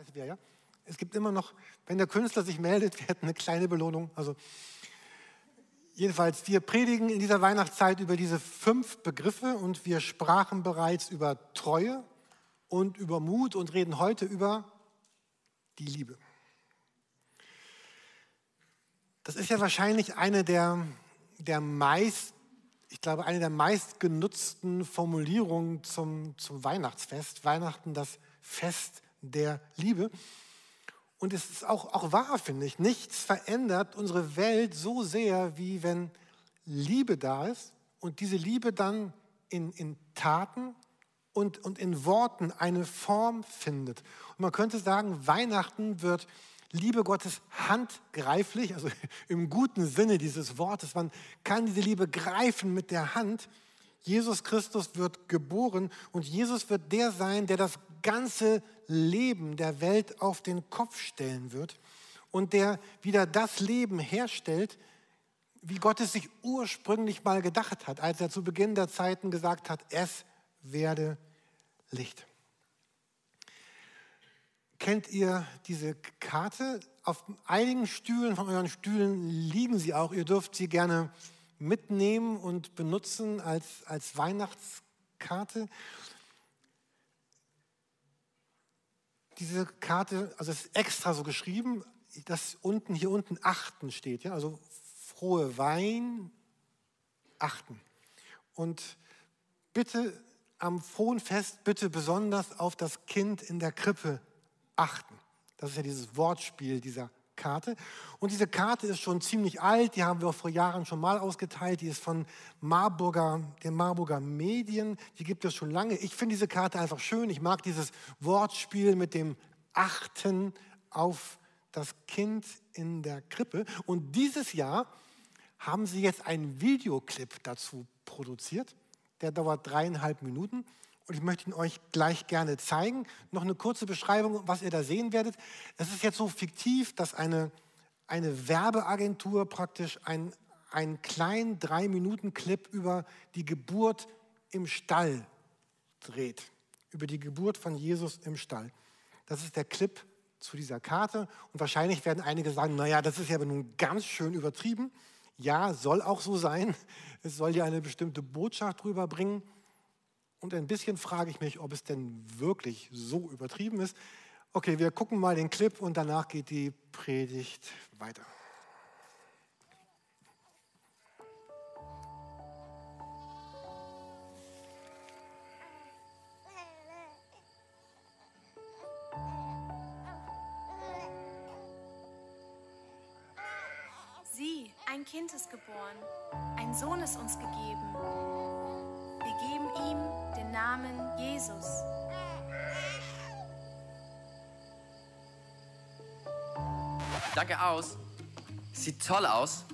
weiß wer, ja? Es gibt immer noch, wenn der Künstler sich meldet, wir hätten eine kleine Belohnung. Also jedenfalls, wir predigen in dieser Weihnachtszeit über diese fünf Begriffe und wir sprachen bereits über Treue und über Mut und reden heute über die Liebe. Das ist ja wahrscheinlich eine der, der meist, ich glaube, eine der meistgenutzten Formulierungen zum, zum Weihnachtsfest. Weihnachten, das Fest der Liebe. Und es ist auch, auch wahr, finde ich. Nichts verändert unsere Welt so sehr, wie wenn Liebe da ist und diese Liebe dann in, in Taten und, und in Worten eine Form findet. Und man könnte sagen, Weihnachten wird Liebe Gottes handgreiflich, also im guten Sinne dieses Wortes. Man kann diese Liebe greifen mit der Hand. Jesus Christus wird geboren und Jesus wird der sein, der das ganze Leben der Welt auf den Kopf stellen wird und der wieder das Leben herstellt, wie Gott es sich ursprünglich mal gedacht hat, als er zu Beginn der Zeiten gesagt hat, es werde Licht. Kennt ihr diese Karte? Auf einigen Stühlen von euren Stühlen liegen sie auch. Ihr dürft sie gerne mitnehmen und benutzen als, als Weihnachtskarte. Diese Karte, also es ist extra so geschrieben, dass unten hier unten achten steht, ja, also frohe Wein achten. Und bitte am frohen Fest bitte besonders auf das Kind in der Krippe achten. Das ist ja dieses Wortspiel dieser Karte. Und diese Karte ist schon ziemlich alt, die haben wir vor Jahren schon mal ausgeteilt. Die ist von Marburger, den Marburger Medien, die gibt es schon lange. Ich finde diese Karte einfach schön. Ich mag dieses Wortspiel mit dem Achten auf das Kind in der Krippe. Und dieses Jahr haben sie jetzt einen Videoclip dazu produziert. Der dauert dreieinhalb Minuten. Und ich möchte ihn euch gleich gerne zeigen. Noch eine kurze Beschreibung, was ihr da sehen werdet. Es ist jetzt so fiktiv, dass eine, eine Werbeagentur praktisch einen, einen kleinen Drei-Minuten-Clip über die Geburt im Stall dreht. Über die Geburt von Jesus im Stall. Das ist der Clip zu dieser Karte. Und wahrscheinlich werden einige sagen, naja, das ist ja nun ganz schön übertrieben. Ja, soll auch so sein. Es soll ja eine bestimmte Botschaft rüberbringen. Und ein bisschen frage ich mich, ob es denn wirklich so übertrieben ist. Okay, wir gucken mal den Clip und danach geht die Predigt weiter. Sieh, ein Kind ist geboren, ein Sohn ist uns gegeben geben ihm den Namen Jesus. Danke aus. Sieht toll aus,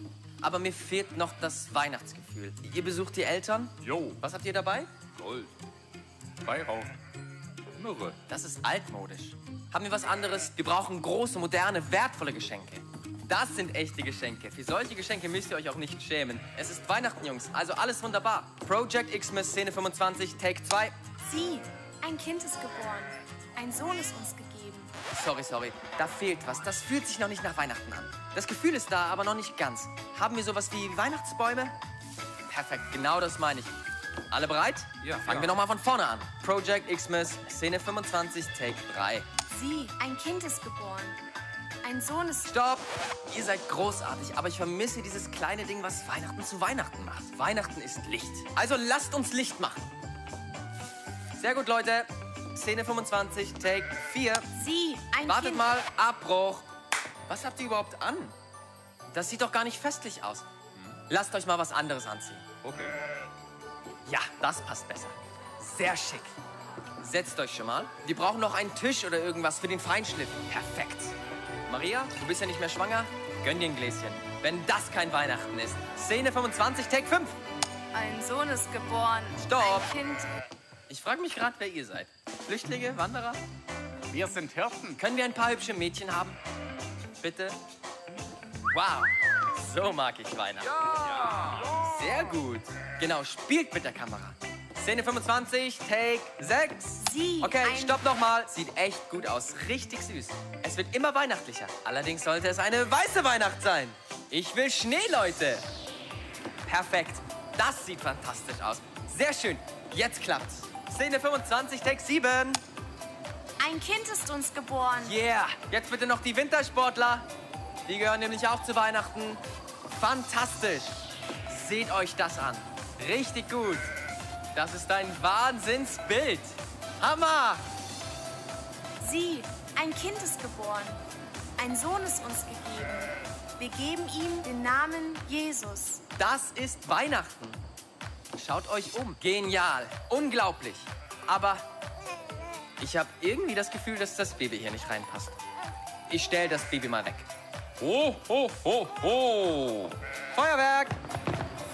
aber mir fehlt noch das Weihnachtsgefühl. Ihr besucht die Eltern? Jo. Was habt ihr dabei? Gold. Weihrauch. Myrrhe. Das ist altmodisch. Haben wir was anderes? Wir brauchen große, moderne, wertvolle Geschenke. Das sind echte Geschenke. Für solche Geschenke müsst ihr euch auch nicht schämen. Es ist Weihnachten, Jungs, also alles wunderbar. Project Xmas, Szene 25, Take 2. Sieh, ein Kind ist geboren. Ein Sohn ist uns gegeben. Sorry, sorry, da fehlt was. Das fühlt sich noch nicht nach Weihnachten an. Das Gefühl ist da, aber noch nicht ganz. Haben wir sowas wie Weihnachtsbäume? Perfekt, genau das meine ich. Alle bereit? Ja. Fangen ja. wir nochmal von vorne an. Project Xmas, Szene 25, Take 3. Sieh, ein Kind ist geboren. Ein Sohn ist... Stopp! Ihr seid großartig, aber ich vermisse dieses kleine Ding, was Weihnachten zu Weihnachten macht. Weihnachten ist Licht. Also lasst uns Licht machen. Sehr gut, Leute. Szene 25, Take 4. Sieh, ein Wartet Kind... mal, Abbruch. Was habt ihr überhaupt an? Das sieht doch gar nicht festlich aus. Lasst euch mal was anderes anziehen. Okay. Ja, das passt besser. Sehr schick. Setzt euch schon mal. Wir brauchen noch einen Tisch oder irgendwas für den Feinschliff. Perfekt. Maria, du bist ja nicht mehr schwanger. Gönn dir ein Gläschen. Wenn das kein Weihnachten ist. Szene 25, Take 5. Ein Sohn ist geboren. Stopp. Ein Kind... Ich frage mich gerade, wer ihr seid. Flüchtlinge, Wanderer? Wir sind Hirten. Können wir ein paar hübsche Mädchen haben? Bitte? Wow, so mag ich Weihnachten. Ja. Sehr gut. Genau, spielt mit der Kamera. Szene 25, Take 6. Sie, Okay, ein- stopp nochmal. Sieht echt gut aus. Richtig süß. Es wird immer weihnachtlicher. Allerdings sollte es eine weiße Weihnacht sein. Ich will Schnee, Leute. Perfekt. Das sieht fantastisch aus. Sehr schön. Jetzt klappt's. Szene 25, Take 7. Ein Kind ist uns geboren. Yeah. Jetzt bitte noch die Wintersportler. Die gehören nämlich auch zu Weihnachten. Fantastisch. Seht euch das an. Richtig gut. Das ist ein Wahnsinnsbild. Hammer. Sie, ein Kind ist geboren. Ein Sohn ist uns gegeben. Wir geben ihm den Namen Jesus. Das ist Weihnachten. Schaut euch um. Genial. Unglaublich. Aber ich habe irgendwie das Gefühl, dass das Baby hier nicht reinpasst. Ich stelle das Baby mal weg. Ho, ho, ho, ho. Feuerwerk!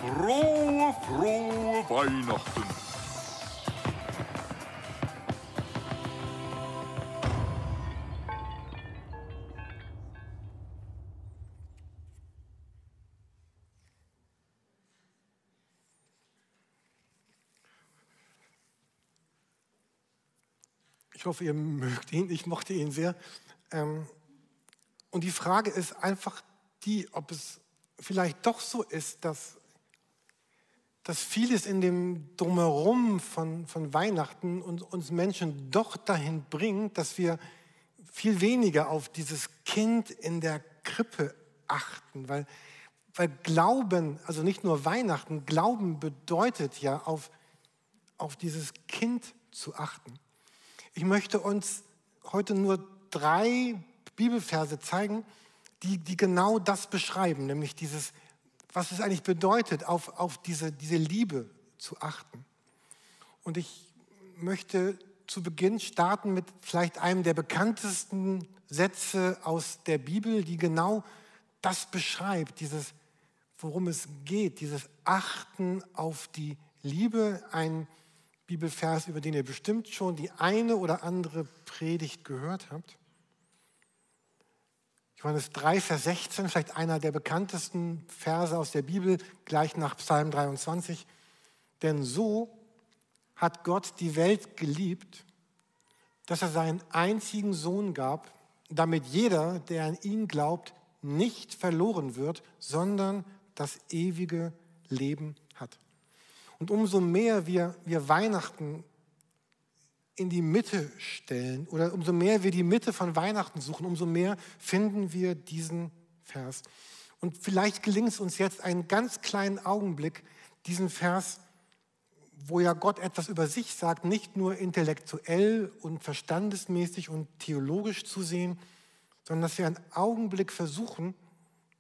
Frohe, frohe Weihnachten. Ich hoffe, ihr mögt ihn. Ich mochte ihn sehr. Ähm, und die Frage ist einfach die, ob es vielleicht doch so ist, dass, dass vieles in dem Drumherum von, von Weihnachten uns, uns Menschen doch dahin bringt, dass wir viel weniger auf dieses Kind in der Krippe achten. Weil, weil Glauben, also nicht nur Weihnachten, Glauben bedeutet ja auf, auf dieses Kind zu achten. Ich möchte uns heute nur drei Bibelverse zeigen, die, die genau das beschreiben, nämlich dieses, was es eigentlich bedeutet, auf, auf diese, diese Liebe zu achten. Und ich möchte zu Beginn starten mit vielleicht einem der bekanntesten Sätze aus der Bibel, die genau das beschreibt, dieses, worum es geht, dieses Achten auf die Liebe, ein Bibelvers, über den ihr bestimmt schon die eine oder andere Predigt gehört habt. Johannes 3, Vers 16, vielleicht einer der bekanntesten Verse aus der Bibel, gleich nach Psalm 23. Denn so hat Gott die Welt geliebt, dass er seinen einzigen Sohn gab, damit jeder, der an ihn glaubt, nicht verloren wird, sondern das ewige Leben. Und umso mehr wir, wir Weihnachten in die Mitte stellen oder umso mehr wir die Mitte von Weihnachten suchen, umso mehr finden wir diesen Vers. Und vielleicht gelingt es uns jetzt einen ganz kleinen Augenblick, diesen Vers, wo ja Gott etwas über sich sagt, nicht nur intellektuell und verstandesmäßig und theologisch zu sehen, sondern dass wir einen Augenblick versuchen,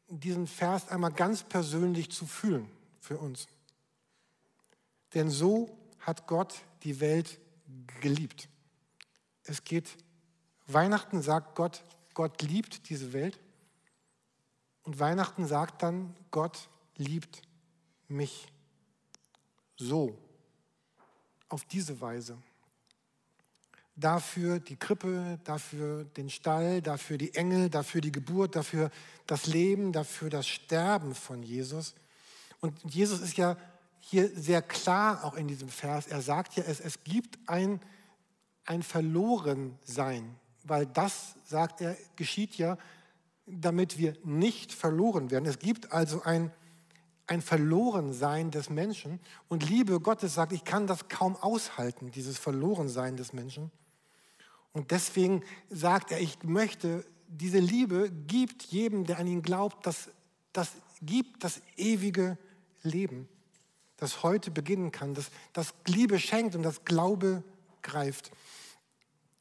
diesen Vers einmal ganz persönlich zu fühlen für uns. Denn so hat Gott die Welt geliebt. Es geht, Weihnachten sagt Gott, Gott liebt diese Welt. Und Weihnachten sagt dann, Gott liebt mich. So, auf diese Weise. Dafür die Krippe, dafür den Stall, dafür die Engel, dafür die Geburt, dafür das Leben, dafür das Sterben von Jesus. Und Jesus ist ja hier sehr klar auch in diesem Vers. Er sagt ja, es, es gibt ein, ein Verlorensein, weil das, sagt er, geschieht ja, damit wir nicht verloren werden. Es gibt also ein, ein Verlorensein des Menschen. Und Liebe Gottes sagt, ich kann das kaum aushalten, dieses Verlorensein des Menschen. Und deswegen sagt er, ich möchte, diese Liebe gibt jedem, der an ihn glaubt, das, das gibt das ewige Leben, das heute beginnen kann, das, das Liebe schenkt und das Glaube greift.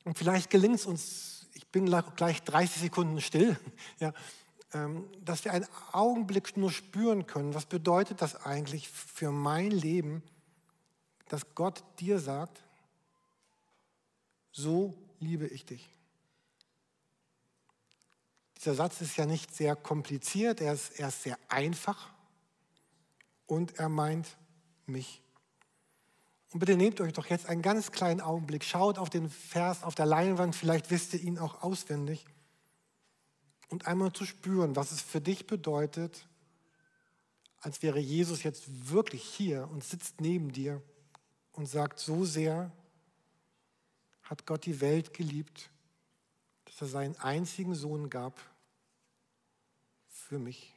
Und vielleicht gelingt es uns, ich bin gleich 30 Sekunden still, ja, ähm, dass wir einen Augenblick nur spüren können, was bedeutet das eigentlich für mein Leben, dass Gott dir sagt, so liebe ich dich. Dieser Satz ist ja nicht sehr kompliziert, er ist, er ist sehr einfach und er meint mich. Und bitte nehmt euch doch jetzt einen ganz kleinen Augenblick, schaut auf den Vers auf der Leinwand, vielleicht wisst ihr ihn auch auswendig, und einmal zu spüren, was es für dich bedeutet, als wäre Jesus jetzt wirklich hier und sitzt neben dir und sagt, so sehr hat Gott die Welt geliebt, dass er seinen einzigen Sohn gab für mich.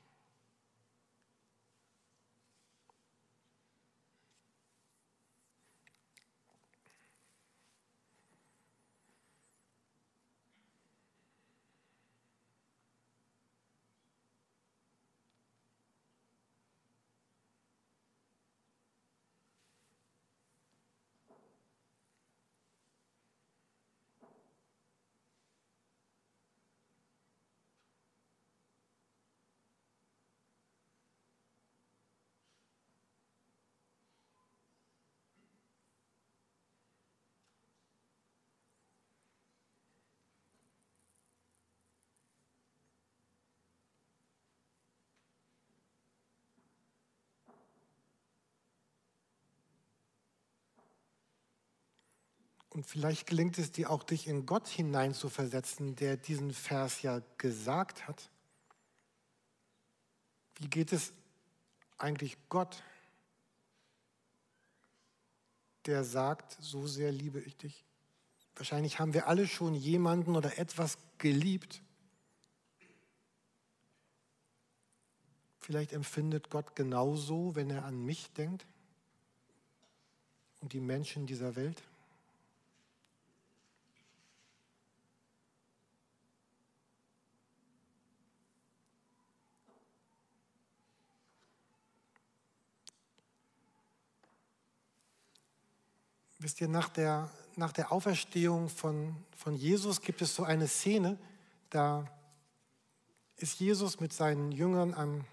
Und vielleicht gelingt es dir auch, dich in Gott hineinzuversetzen, der diesen Vers ja gesagt hat. Wie geht es eigentlich Gott, der sagt, so sehr liebe ich dich? Wahrscheinlich haben wir alle schon jemanden oder etwas geliebt. Vielleicht empfindet Gott genauso, wenn er an mich denkt und die Menschen dieser Welt. Wisst ihr, nach der, nach der Auferstehung von, von Jesus gibt es so eine Szene, da ist Jesus mit seinen Jüngern, am,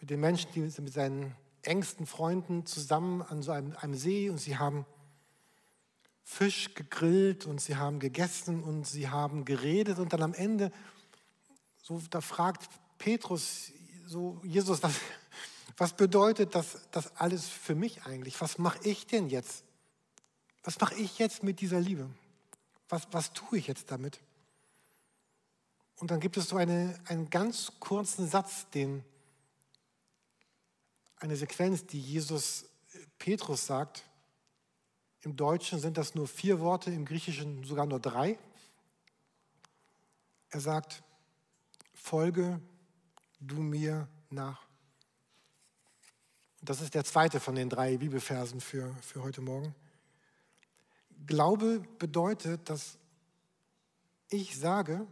mit den Menschen, die, mit seinen engsten Freunden zusammen an so einem, einem See und sie haben Fisch gegrillt und sie haben gegessen und sie haben geredet und dann am Ende, so da fragt Petrus so, Jesus, was, was bedeutet das, das alles für mich eigentlich? Was mache ich denn jetzt? Was mache ich jetzt mit dieser Liebe? Was, was tue ich jetzt damit? Und dann gibt es so eine, einen ganz kurzen Satz, den, eine Sequenz, die Jesus Petrus sagt. Im Deutschen sind das nur vier Worte, im Griechischen sogar nur drei. Er sagt, folge du mir nach. Das ist der zweite von den drei Bibelversen für, für heute Morgen. Glaube bedeutet, dass ich sage,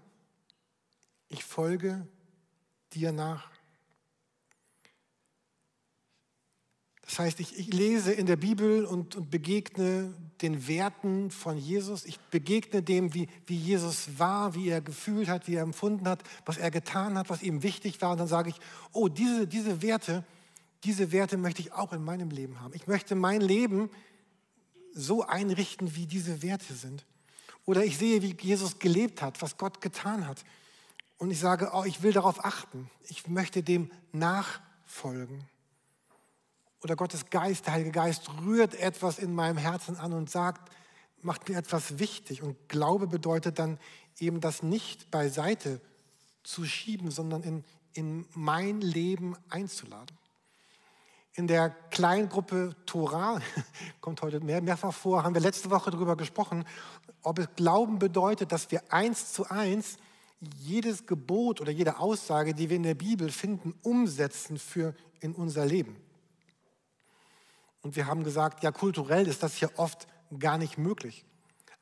ich folge dir nach. Das heißt, ich, ich lese in der Bibel und, und, begegne den Werten von Jesus. Ich begegne dem, wie, wie Jesus war, wie er gefühlt hat, wie er empfunden hat, was er getan hat, was ihm wichtig war. Und dann sage ich, oh, diese, diese Werte, diese Werte möchte ich auch in meinem Leben haben. Ich möchte mein Leben so einrichten, wie diese Werte sind. Oder ich sehe, wie Jesus gelebt hat, was Gott getan hat. Und ich sage, oh, ich will darauf achten. Ich möchte dem nachfolgen. Oder Gottes Geist, der Heilige Geist, rührt etwas in meinem Herzen an und sagt, macht mir etwas wichtig. Und Glaube bedeutet dann eben das nicht beiseite zu schieben, sondern in, in mein Leben einzuladen in der Kleingruppe Torah, kommt heute mehr, mehrfach vor, haben wir letzte Woche darüber gesprochen, ob es Glauben bedeutet, dass wir eins zu eins jedes Gebot oder jede Aussage, die wir in der Bibel finden, umsetzen für in unser Leben. Und wir haben gesagt, ja, kulturell ist das hier oft gar nicht möglich.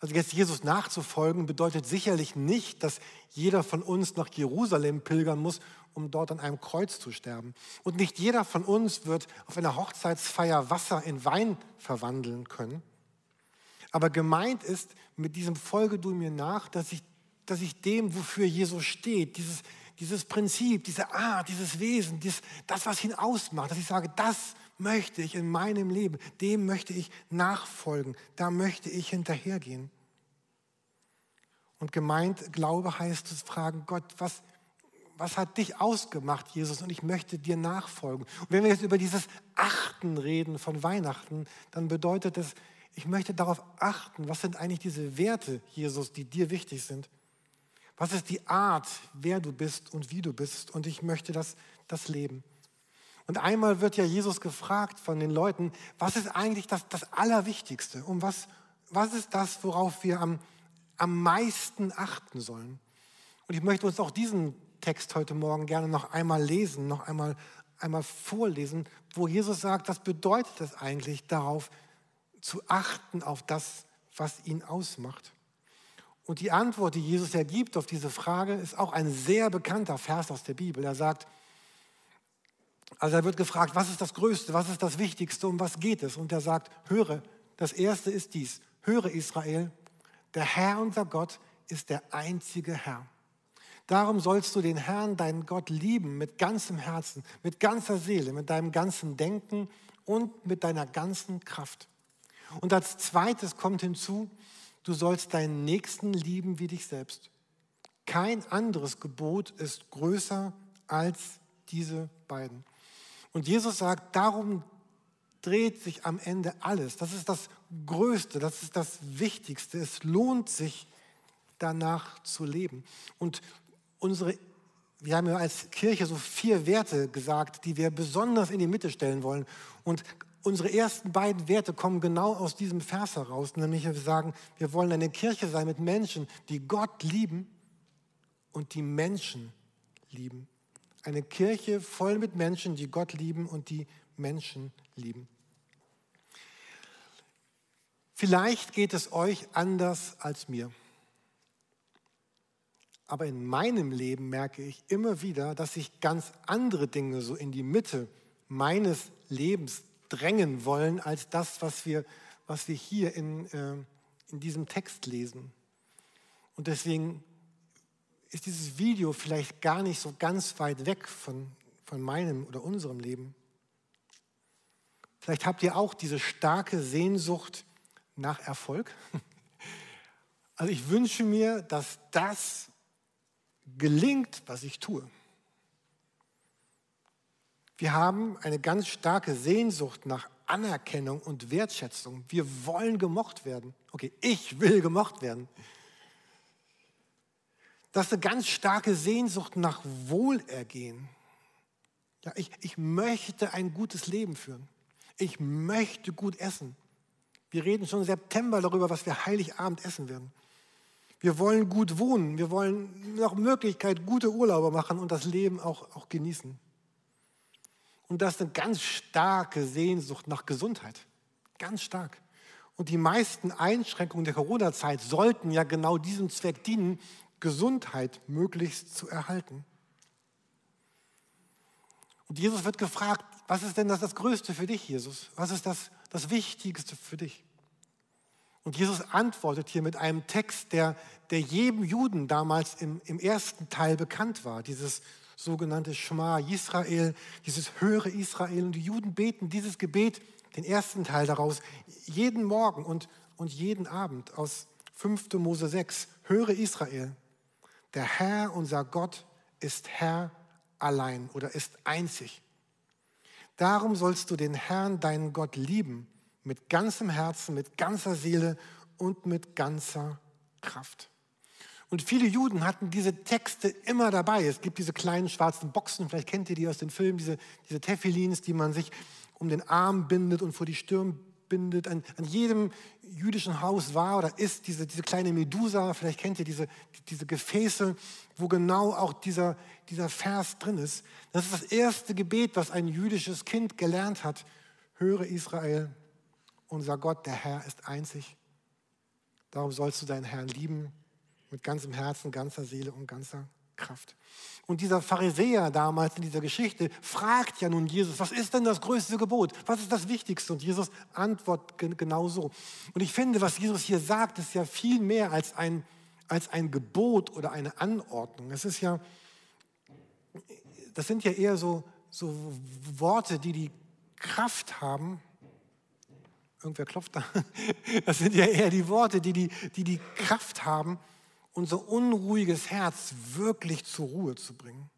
Also jetzt Jesus nachzufolgen bedeutet sicherlich nicht, dass jeder von uns nach Jerusalem pilgern muss, um dort an einem Kreuz zu sterben. Und nicht jeder von uns wird auf einer Hochzeitsfeier Wasser in Wein verwandeln können. Aber gemeint ist mit diesem Folge du mir nach, dass ich, dass ich dem, wofür Jesus steht, dieses, dieses Prinzip, diese Art, dieses Wesen, dieses, das, was ihn ausmacht, dass ich sage, das möchte ich in meinem Leben, dem möchte ich nachfolgen, da möchte ich hinterhergehen. Und gemeint, Glaube heißt es fragen, Gott, was, was hat dich ausgemacht, Jesus? Und ich möchte dir nachfolgen. Und wenn wir jetzt über dieses Achten reden von Weihnachten, dann bedeutet es, ich möchte darauf achten, was sind eigentlich diese Werte, Jesus, die dir wichtig sind. Was ist die Art, wer du bist und wie du bist? Und ich möchte das, das leben. Und einmal wird ja Jesus gefragt von den Leuten, was ist eigentlich das, das Allerwichtigste? Um was, was ist das, worauf wir am, am meisten achten sollen? Und ich möchte uns auch diesen Text heute Morgen gerne noch einmal lesen, noch einmal, einmal vorlesen, wo Jesus sagt, was bedeutet es eigentlich, darauf zu achten, auf das, was ihn ausmacht. Und die Antwort, die Jesus ergibt auf diese Frage, ist auch ein sehr bekannter Vers aus der Bibel. Er sagt, also er wird gefragt, was ist das Größte, was ist das Wichtigste, um was geht es? Und er sagt, höre, das Erste ist dies, höre Israel, der Herr unser Gott ist der einzige Herr. Darum sollst du den Herrn, deinen Gott, lieben mit ganzem Herzen, mit ganzer Seele, mit deinem ganzen Denken und mit deiner ganzen Kraft. Und als zweites kommt hinzu, du sollst deinen Nächsten lieben wie dich selbst. Kein anderes Gebot ist größer als diese beiden. Und Jesus sagt, darum dreht sich am Ende alles. Das ist das Größte, das ist das Wichtigste. Es lohnt sich, danach zu leben. Und unsere, wir haben ja als Kirche so vier Werte gesagt, die wir besonders in die Mitte stellen wollen. Und unsere ersten beiden Werte kommen genau aus diesem Vers heraus, nämlich wir sagen, wir wollen eine Kirche sein mit Menschen, die Gott lieben und die Menschen lieben. Eine Kirche voll mit Menschen, die Gott lieben und die Menschen lieben. Vielleicht geht es euch anders als mir. Aber in meinem Leben merke ich immer wieder, dass sich ganz andere Dinge so in die Mitte meines Lebens drängen wollen, als das, was wir, was wir hier in, äh, in diesem Text lesen. Und deswegen ist dieses Video vielleicht gar nicht so ganz weit weg von, von meinem oder unserem Leben. Vielleicht habt ihr auch diese starke Sehnsucht nach Erfolg. Also ich wünsche mir, dass das gelingt, was ich tue. Wir haben eine ganz starke Sehnsucht nach Anerkennung und Wertschätzung. Wir wollen gemocht werden. Okay, ich will gemocht werden. Das ist eine ganz starke Sehnsucht nach Wohlergehen. Ja, ich, ich möchte ein gutes Leben führen. Ich möchte gut essen. Wir reden schon im September darüber, was wir Heiligabend essen werden. Wir wollen gut wohnen. Wir wollen nach Möglichkeit gute Urlaube machen und das Leben auch, auch genießen. Und das ist eine ganz starke Sehnsucht nach Gesundheit. Ganz stark. Und die meisten Einschränkungen der Corona-Zeit sollten ja genau diesem Zweck dienen, Gesundheit möglichst zu erhalten. Und Jesus wird gefragt, was ist denn das, das Größte für dich, Jesus? Was ist das, das Wichtigste für dich? Und Jesus antwortet hier mit einem Text, der, der jedem Juden damals im, im ersten Teil bekannt war. Dieses sogenannte Shema Israel, dieses Höre Israel. Und die Juden beten dieses Gebet, den ersten Teil daraus, jeden Morgen und, und jeden Abend aus 5. Mose 6. Höre Israel, der Herr, unser Gott, ist Herr allein oder ist einzig. Darum sollst du den Herrn, deinen Gott, lieben mit ganzem Herzen, mit ganzer Seele und mit ganzer Kraft. Und viele Juden hatten diese Texte immer dabei. Es gibt diese kleinen schwarzen Boxen, vielleicht kennt ihr die aus den Filmen, diese, diese Tefillins, die man sich um den Arm bindet und vor die Stirn bindet. An, an jedem jüdischen Haus war oder ist diese, diese kleine Medusa, vielleicht kennt ihr diese, diese Gefäße, wo genau auch dieser, dieser Vers drin ist. Das ist das erste Gebet, was ein jüdisches Kind gelernt hat. Höre Israel, unser Gott, der Herr, ist einzig. Darum sollst du deinen Herrn lieben mit ganzem Herzen, ganzer Seele und ganzer Kraft. Und dieser Pharisäer damals in dieser Geschichte fragt ja nun Jesus, was ist denn das größte Gebot? Was ist das Wichtigste? Und Jesus antwortet genau so. Und ich finde, was Jesus hier sagt, ist ja viel mehr als ein, als ein Gebot oder eine Anordnung. Es ist ja, das sind ja eher so, so Worte, die die Kraft haben, Irgendwer klopft da. Das sind ja eher die Worte, die die, die, die Kraft haben, unser unruhiges Herz wirklich zur Ruhe zu bringen.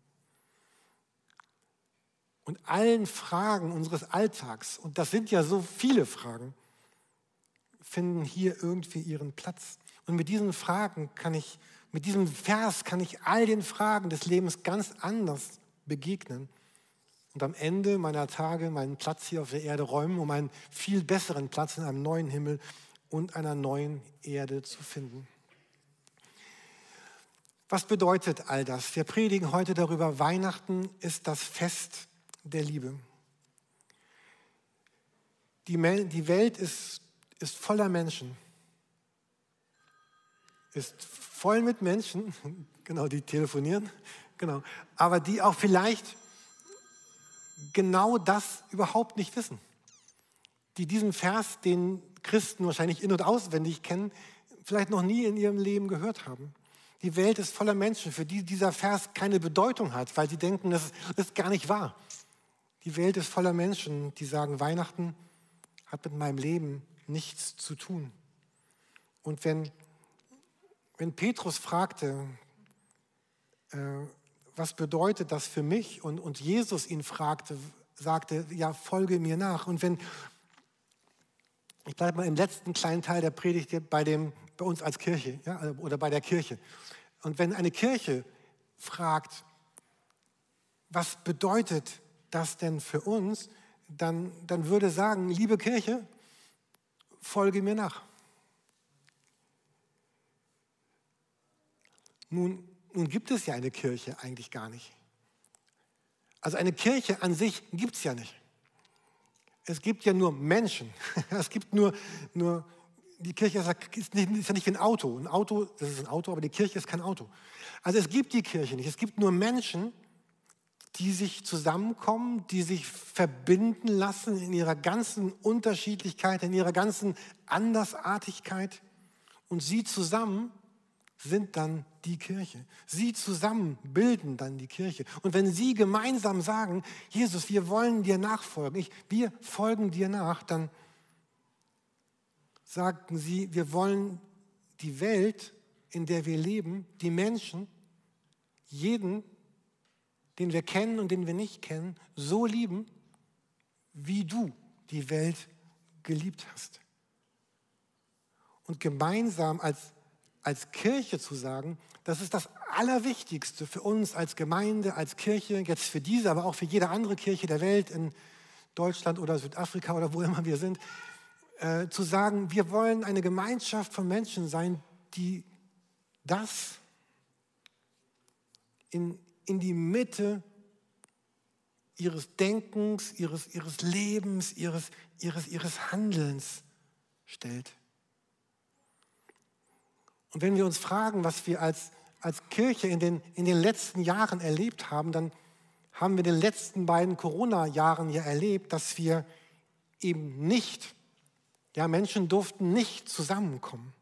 Und allen Fragen unseres Alltags, und das sind ja so viele Fragen, finden hier irgendwie ihren Platz. Und mit diesen Fragen kann ich, mit diesem Vers kann ich all den Fragen des Lebens ganz anders begegnen und am Ende meiner Tage meinen Platz hier auf der Erde räumen, um einen viel besseren Platz in einem neuen Himmel und einer neuen Erde zu finden. Was bedeutet all das? Wir predigen heute darüber, Weihnachten ist das Fest der Liebe. Die, Welt ist, ist voller Menschen, ist voll mit Menschen, genau, die telefonieren, genau, aber die auch vielleicht genau das überhaupt nicht wissen. Die diesen Vers, den Christen wahrscheinlich in- und auswendig kennen, vielleicht noch nie in ihrem Leben gehört haben. Die Welt ist voller Menschen, für die dieser Vers keine Bedeutung hat, weil sie denken, das ist gar nicht wahr. Die Welt ist voller Menschen, die sagen, Weihnachten hat mit meinem Leben nichts zu tun. Und wenn, wenn Petrus fragte, äh, was bedeutet das für mich? Und, und Jesus ihn fragte, sagte, ja, folge mir nach. Und wenn, ich bleibe mal im letzten kleinen Teil der Predigt bei, dem, bei uns als Kirche ja, oder bei der Kirche. Und wenn eine Kirche fragt, was bedeutet das denn für uns, dann, dann würde sagen, liebe Kirche, folge mir nach. Nun, nun gibt es ja eine Kirche eigentlich gar nicht. Also eine Kirche an sich gibt es ja nicht. Es gibt ja nur Menschen. Es gibt nur, nur die Kirche ist, nicht, ist ja nicht wie ein Auto. Ein Auto, das ist ein Auto, aber die Kirche ist kein Auto. Also es gibt die Kirche nicht. Es gibt nur Menschen, die sich zusammenkommen, die sich verbinden lassen in ihrer ganzen Unterschiedlichkeit, in ihrer ganzen Andersartigkeit. Und sie zusammen sind dann die Kirche. Sie zusammen bilden dann die Kirche. Und wenn sie gemeinsam sagen, Jesus, wir wollen dir nachfolgen, ich, wir folgen dir nach, dann sagten sie, wir wollen die Welt, in der wir leben, die Menschen, jeden, den wir kennen und den wir nicht kennen, so lieben, wie du die Welt geliebt hast. Und gemeinsam als als Kirche zu sagen, das ist das Allerwichtigste für uns als Gemeinde, als Kirche, jetzt für diese, aber auch für jede andere Kirche der Welt in Deutschland oder Südafrika oder wo immer wir sind, äh, zu sagen, wir wollen eine Gemeinschaft von Menschen sein, die das in, in die Mitte ihres Denkens, ihres, ihres Lebens, ihres, ihres, ihres Handelns stellt. Und wenn wir uns fragen, was wir als, als Kirche in den, in den letzten Jahren erlebt haben, dann haben wir in den letzten beiden Corona-Jahren ja erlebt, dass wir eben nicht, ja, Menschen durften nicht zusammenkommen.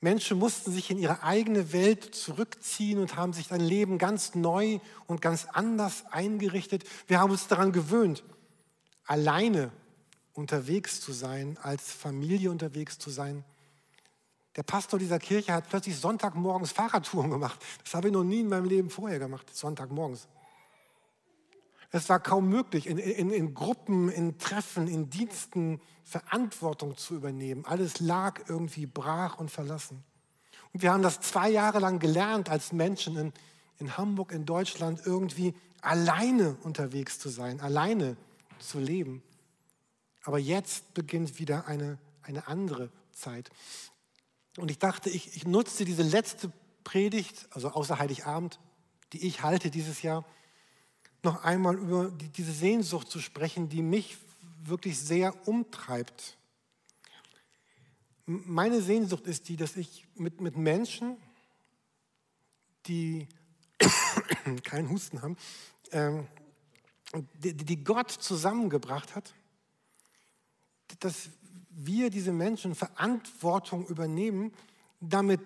Menschen mussten sich in ihre eigene Welt zurückziehen und haben sich ein Leben ganz neu und ganz anders eingerichtet. Wir haben uns daran gewöhnt, alleine unterwegs zu sein, als Familie unterwegs zu sein. Der Pastor dieser Kirche hat plötzlich Sonntagmorgens Fahrradtouren gemacht. Das habe ich noch nie in meinem Leben vorher gemacht, Sonntagmorgens. Es war kaum möglich, in, in, in, Gruppen, in Treffen, in Diensten Verantwortung zu übernehmen. Alles lag irgendwie brach und verlassen. Und wir haben das zwei Jahre lang gelernt, als Menschen in, in Hamburg, in Deutschland, irgendwie alleine unterwegs zu sein, alleine zu leben. Aber jetzt beginnt wieder eine, eine andere Zeit. Und ich dachte, ich, ich nutze diese letzte Predigt, also außer Heiligabend, die ich halte dieses Jahr, noch einmal über die, diese Sehnsucht zu sprechen, die mich wirklich sehr umtreibt. Meine Sehnsucht ist die, dass ich mit, mit Menschen, die keinen Husten haben, ähm, die, die Gott zusammengebracht hat, dass wir diese Menschen Verantwortung übernehmen, damit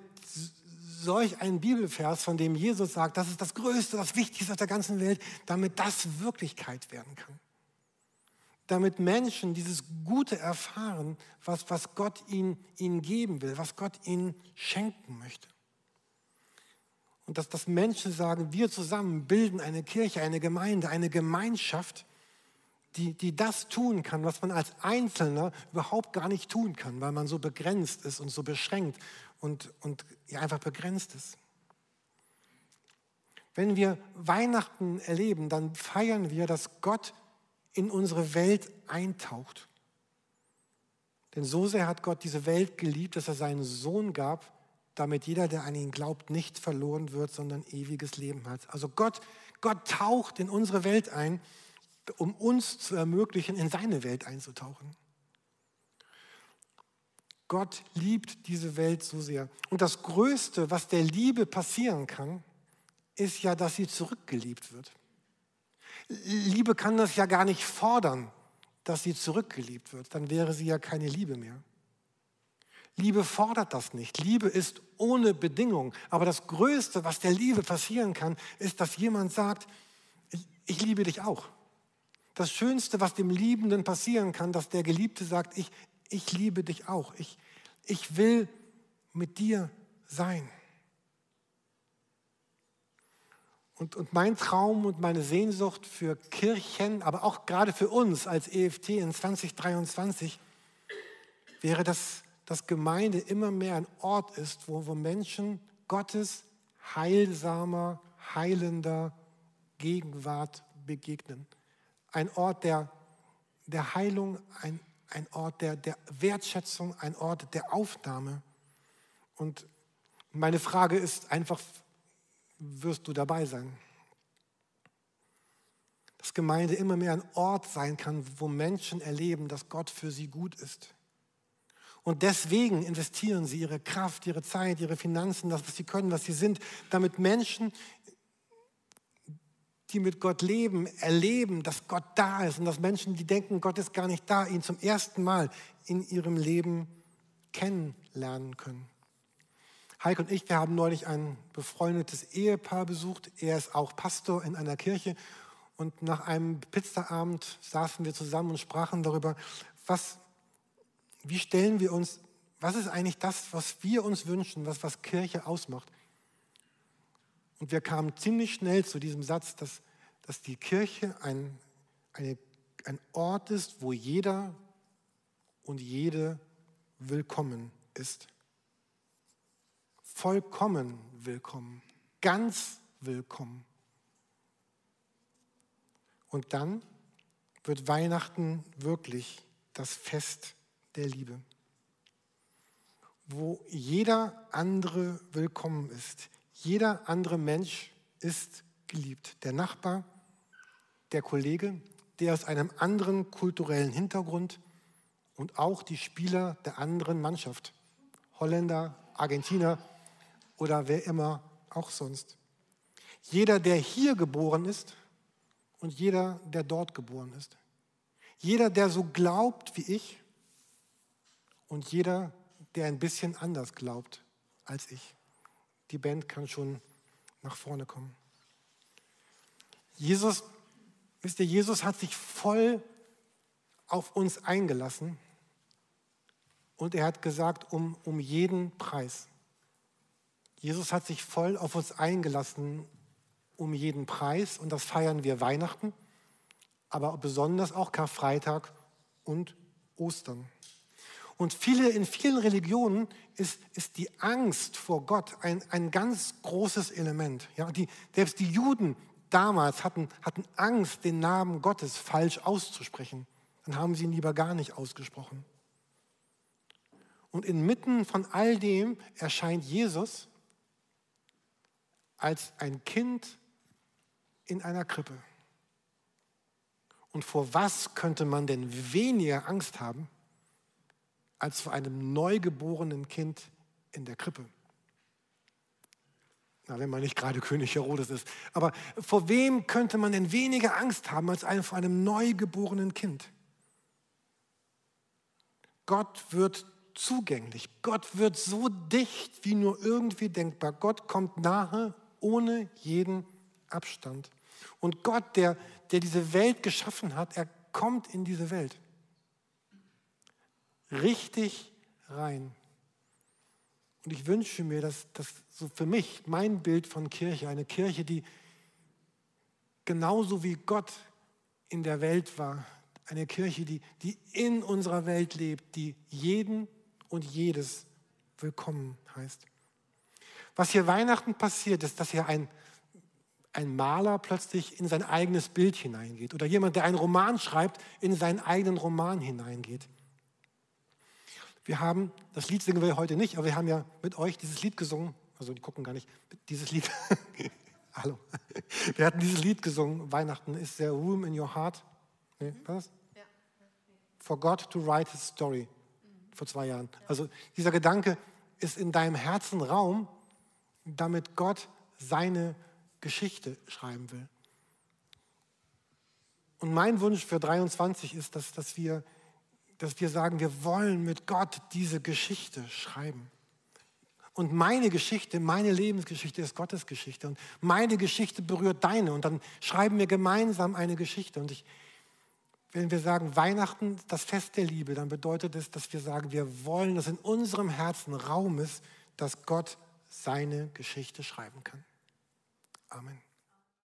solch ein Bibelvers, von dem Jesus sagt, das ist das Größte, das Wichtigste auf der ganzen Welt, damit das Wirklichkeit werden kann. Damit Menschen dieses Gute erfahren, was, was Gott ihnen, ihnen geben will, was Gott ihnen schenken möchte. Und dass, dass Menschen sagen, wir zusammen bilden eine Kirche, eine Gemeinde, eine Gemeinschaft, die, die das tun kann, was man als Einzelner überhaupt gar nicht tun kann, weil man so begrenzt ist und so beschränkt und, und ja, einfach begrenzt ist. Wenn wir Weihnachten erleben, dann feiern wir, dass Gott in unsere Welt eintaucht. Denn so sehr hat Gott diese Welt geliebt, dass er seinen Sohn gab, damit jeder, der an ihn glaubt, nicht verloren wird, sondern ewiges Leben hat. Also Gott, Gott taucht in unsere Welt ein, um uns zu ermöglichen, in seine Welt einzutauchen. Gott liebt diese Welt so sehr. Und das Größte, was der Liebe passieren kann, ist ja, dass sie zurückgeliebt wird. Liebe kann das ja gar nicht fordern, dass sie zurückgeliebt wird. Dann wäre sie ja keine Liebe mehr. Liebe fordert das nicht. Liebe ist ohne Bedingung. Aber das Größte, was der Liebe passieren kann, ist, dass jemand sagt, ich, liebe dich auch. Das Schönste, was dem Liebenden passieren kann, dass der Geliebte sagt, ich, ich liebe dich auch. Ich, ich will mit dir sein. Und, und mein Traum und meine Sehnsucht für Kirchen, aber auch gerade für uns als EFT in 2023, wäre, dass, dass Gemeinde immer mehr ein Ort ist, wo, wo Menschen Gottes heilsamer, heilender Gegenwart begegnen. Ein Ort der, der Heilung, ein, ein Ort der, der Wertschätzung, ein Ort der Aufnahme. Und meine Frage ist einfach, wirst du dabei sein? Dass Gemeinde immer mehr ein Ort sein kann, wo Menschen erleben, dass Gott für sie gut ist. Und deswegen investieren sie ihre Kraft, ihre Zeit, ihre Finanzen, das, was sie können, was sie sind, damit Menschen die mit Gott leben, erleben, dass Gott da ist und dass Menschen, die denken, Gott ist gar nicht da, ihn zum ersten Mal in ihrem Leben kennenlernen können. Heike und ich, wir haben neulich ein befreundetes Ehepaar besucht. Er ist auch Pastor in einer Kirche. Und nach einem Pizzaabend saßen wir zusammen und sprachen darüber, was, wie stellen wir uns, was ist eigentlich das, was wir uns wünschen, was, was Kirche ausmacht. Und wir kamen ziemlich schnell zu diesem Satz, dass, dass die Kirche ein, eine, ein Ort ist, wo jeder und jede willkommen ist. Vollkommen willkommen, ganz willkommen. Und dann wird Weihnachten wirklich das Fest der Liebe, wo jeder andere willkommen ist, jeder andere Mensch ist geliebt. Der Nachbar, der Kollege, der aus einem anderen kulturellen Hintergrund und auch die Spieler der anderen Mannschaft. Holländer, Argentinier oder wer immer auch sonst. Jeder, der hier geboren ist und jeder, der dort geboren ist. Jeder, der so glaubt wie ich und jeder, der ein bisschen anders glaubt als ich. Die Band kann schon nach vorne kommen. Jesus, wisst ihr, Jesus hat sich voll auf uns eingelassen und er hat gesagt, um, um jeden Preis. Jesus hat sich voll auf uns eingelassen, um jeden Preis und das feiern wir Weihnachten, aber besonders auch Karfreitag und Ostern. Und viele, in vielen Religionen ist, ist die Angst vor Gott ein, ein ganz großes Element. Ja, die, selbst die Juden damals hatten, hatten Angst, den Namen Gottes falsch auszusprechen. Dann haben sie ihn lieber gar nicht ausgesprochen. Und inmitten von all dem erscheint Jesus als ein Kind in einer Krippe. Und vor was könnte man denn weniger Angst haben als vor einem neugeborenen Kind in der Krippe. Na, wenn man nicht gerade König Herodes ist. Aber vor wem könnte man denn weniger Angst haben als vor einem neugeborenen Kind? Gott wird zugänglich. Gott wird so dicht wie nur irgendwie denkbar. Gott kommt nahe ohne jeden Abstand. Und Gott, der, der diese Welt geschaffen hat, er kommt in diese Welt richtig rein. Und ich wünsche mir, dass das so für mich mein Bild von Kirche, eine Kirche, die genauso wie Gott in der Welt war, eine Kirche, die, die in unserer Welt lebt, die jeden und jedes willkommen heißt. Was hier Weihnachten passiert, ist, dass hier ein, ein Maler plötzlich in sein eigenes Bild hineingeht oder jemand, der einen Roman schreibt, in seinen eigenen Roman hineingeht. Wir haben, das Lied singen wir heute nicht, aber wir haben ja mit euch dieses Lied gesungen, also die gucken gar nicht, dieses Lied, hallo, wir hatten dieses Lied gesungen, Weihnachten, ist there room in your heart? Nee, was? For God to write his story, vor zwei Jahren. Also dieser Gedanke ist in deinem Herzen Raum, damit Gott seine Geschichte schreiben will. Und mein Wunsch für 23 ist, dass, dass, wir, dass wir sagen, wir wollen mit Gott diese Geschichte schreiben. Und meine Geschichte, meine Lebensgeschichte ist Gottes Geschichte. Und meine Geschichte berührt deine. Und dann schreiben wir gemeinsam eine Geschichte. Und ich, wenn wir sagen Weihnachten, das Fest der Liebe, dann bedeutet es, dass wir sagen, wir wollen, dass in unserem Herzen Raum ist, dass Gott seine Geschichte schreiben kann. Amen.